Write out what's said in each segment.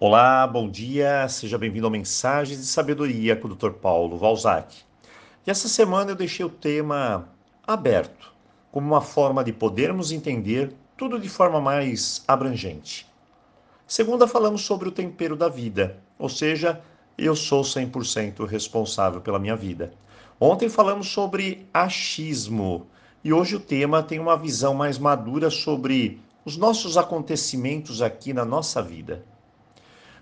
Olá, bom dia, seja bem-vindo ao Mensagens de Sabedoria com o Dr. Paulo Valzac. E essa semana eu deixei o tema aberto, como uma forma de podermos entender tudo de forma mais abrangente. Segunda, falamos sobre o tempero da vida, ou seja, eu sou 100% responsável pela minha vida. Ontem falamos sobre achismo e hoje o tema tem uma visão mais madura sobre os nossos acontecimentos aqui na nossa vida.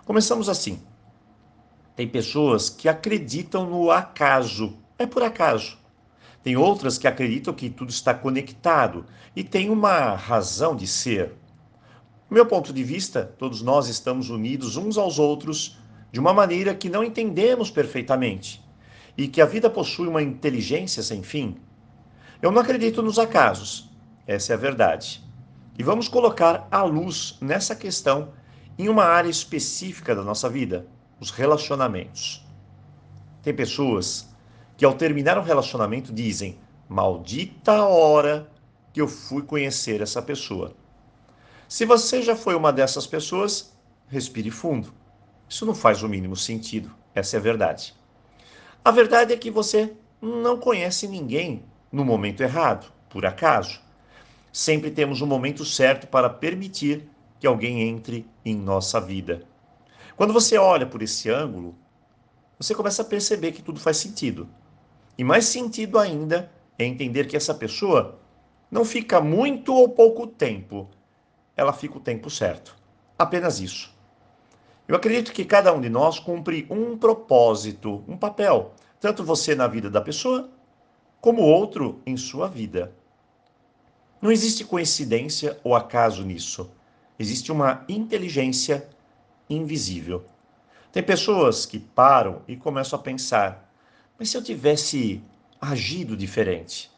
Começamos assim. Tem pessoas que acreditam no acaso, é por acaso. Tem outras que acreditam que tudo está conectado e tem uma razão de ser. Do meu ponto de vista, todos nós estamos unidos uns aos outros de uma maneira que não entendemos perfeitamente e que a vida possui uma inteligência sem fim. Eu não acredito nos acasos, essa é a verdade. E vamos colocar a luz nessa questão em uma área específica da nossa vida, os relacionamentos. Tem pessoas que, ao terminar um relacionamento, dizem: Maldita hora que eu fui conhecer essa pessoa. Se você já foi uma dessas pessoas, respire fundo. Isso não faz o mínimo sentido, essa é a verdade. A verdade é que você não conhece ninguém no momento errado, por acaso. Sempre temos um momento certo para permitir que alguém entre em nossa vida. Quando você olha por esse ângulo, você começa a perceber que tudo faz sentido. E mais sentido ainda é entender que essa pessoa não fica muito ou pouco tempo, ela fica o tempo certo. Apenas isso. Eu acredito que cada um de nós cumpre um propósito, um papel, tanto você na vida da pessoa, como outro em sua vida. Não existe coincidência ou acaso nisso. Existe uma inteligência invisível. Tem pessoas que param e começam a pensar: mas se eu tivesse agido diferente,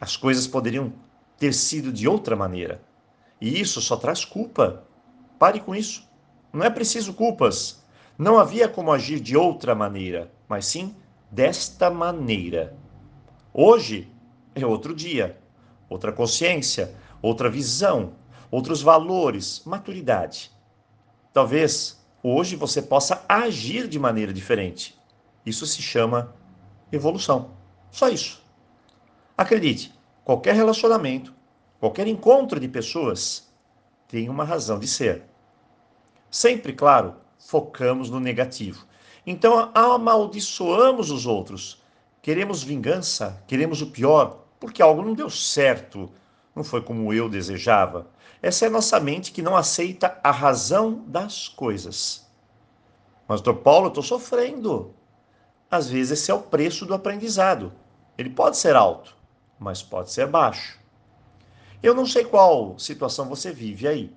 as coisas poderiam ter sido de outra maneira. E isso só traz culpa. Pare com isso. Não é preciso culpas. Não havia como agir de outra maneira, mas sim desta maneira. Hoje é outro dia, outra consciência, outra visão, outros valores, maturidade. Talvez hoje você possa agir de maneira diferente. Isso se chama evolução. Só isso. Acredite, qualquer relacionamento, qualquer encontro de pessoas tem uma razão de ser. Sempre, claro, focamos no negativo. Então amaldiçoamos os outros. Queremos vingança, queremos o pior, porque algo não deu certo, não foi como eu desejava. Essa é a nossa mente que não aceita a razão das coisas. Mas, doutor Paulo, eu estou sofrendo. Às vezes, esse é o preço do aprendizado. Ele pode ser alto, mas pode ser baixo. Eu não sei qual situação você vive aí,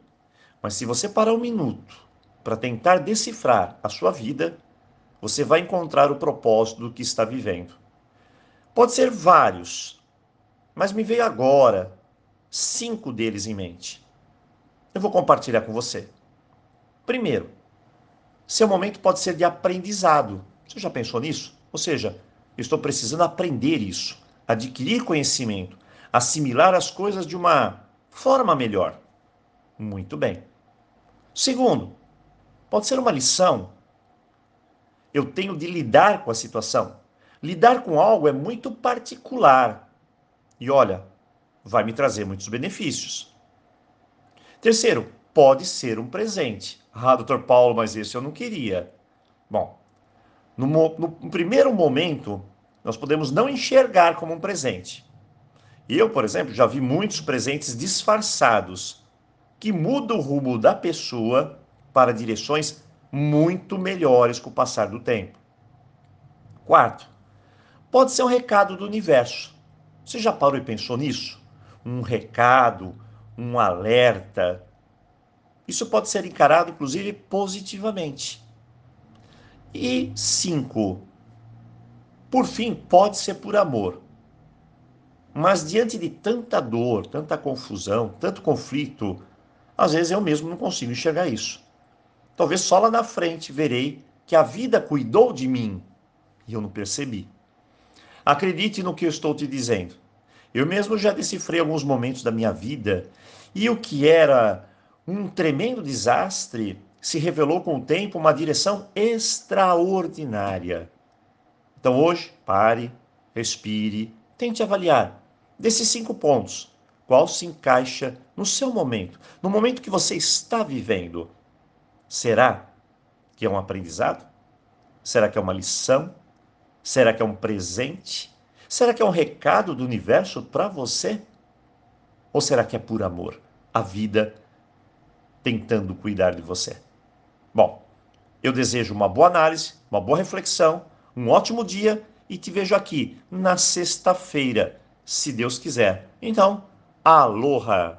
mas se você parar um minuto para tentar decifrar a sua vida, você vai encontrar o propósito do que está vivendo. Pode ser vários, mas me veio agora cinco deles em mente eu vou compartilhar com você. Primeiro, seu momento pode ser de aprendizado. Você já pensou nisso? Ou seja, eu estou precisando aprender isso, adquirir conhecimento, assimilar as coisas de uma forma melhor. Muito bem. Segundo, pode ser uma lição. Eu tenho de lidar com a situação. Lidar com algo é muito particular. E olha, vai me trazer muitos benefícios. Terceiro, pode ser um presente. Ah, doutor Paulo, mas esse eu não queria. Bom, no, no, primeiro momento, nós podemos não enxergar como um presente. Eu, por exemplo, já vi muitos presentes disfarçados que mudam o rumo da pessoa para direções muito melhores com o passar do tempo. Quarto, pode ser um recado do universo. Você já parou e pensou nisso? Um recado, um alerta. Isso pode ser encarado, inclusive, positivamente. E cinco, por fim, pode ser por amor. Mas diante de tanta dor, tanta confusão, tanto conflito, às vezes eu mesmo não consigo enxergar isso. Talvez só lá na frente verei que a vida cuidou de mim e eu não percebi. Acredite no que eu estou te dizendo. Eu mesmo já decifrei alguns momentos da minha vida e o que era um tremendo desastre se revelou com o tempo uma direção extraordinária. Então hoje, pare, respire, tente avaliar desses cinco pontos qual se encaixa no seu momento, no momento que você está vivendo. Será que é um aprendizado? Será que é uma lição? Será que é um presente? Será que é um recado do universo para você? Ou será que é por amor? A vida tentando cuidar de você. Bom, eu desejo uma boa análise, uma boa reflexão, um ótimo dia e te vejo aqui na sexta-feira, se Deus quiser. Então, aloha!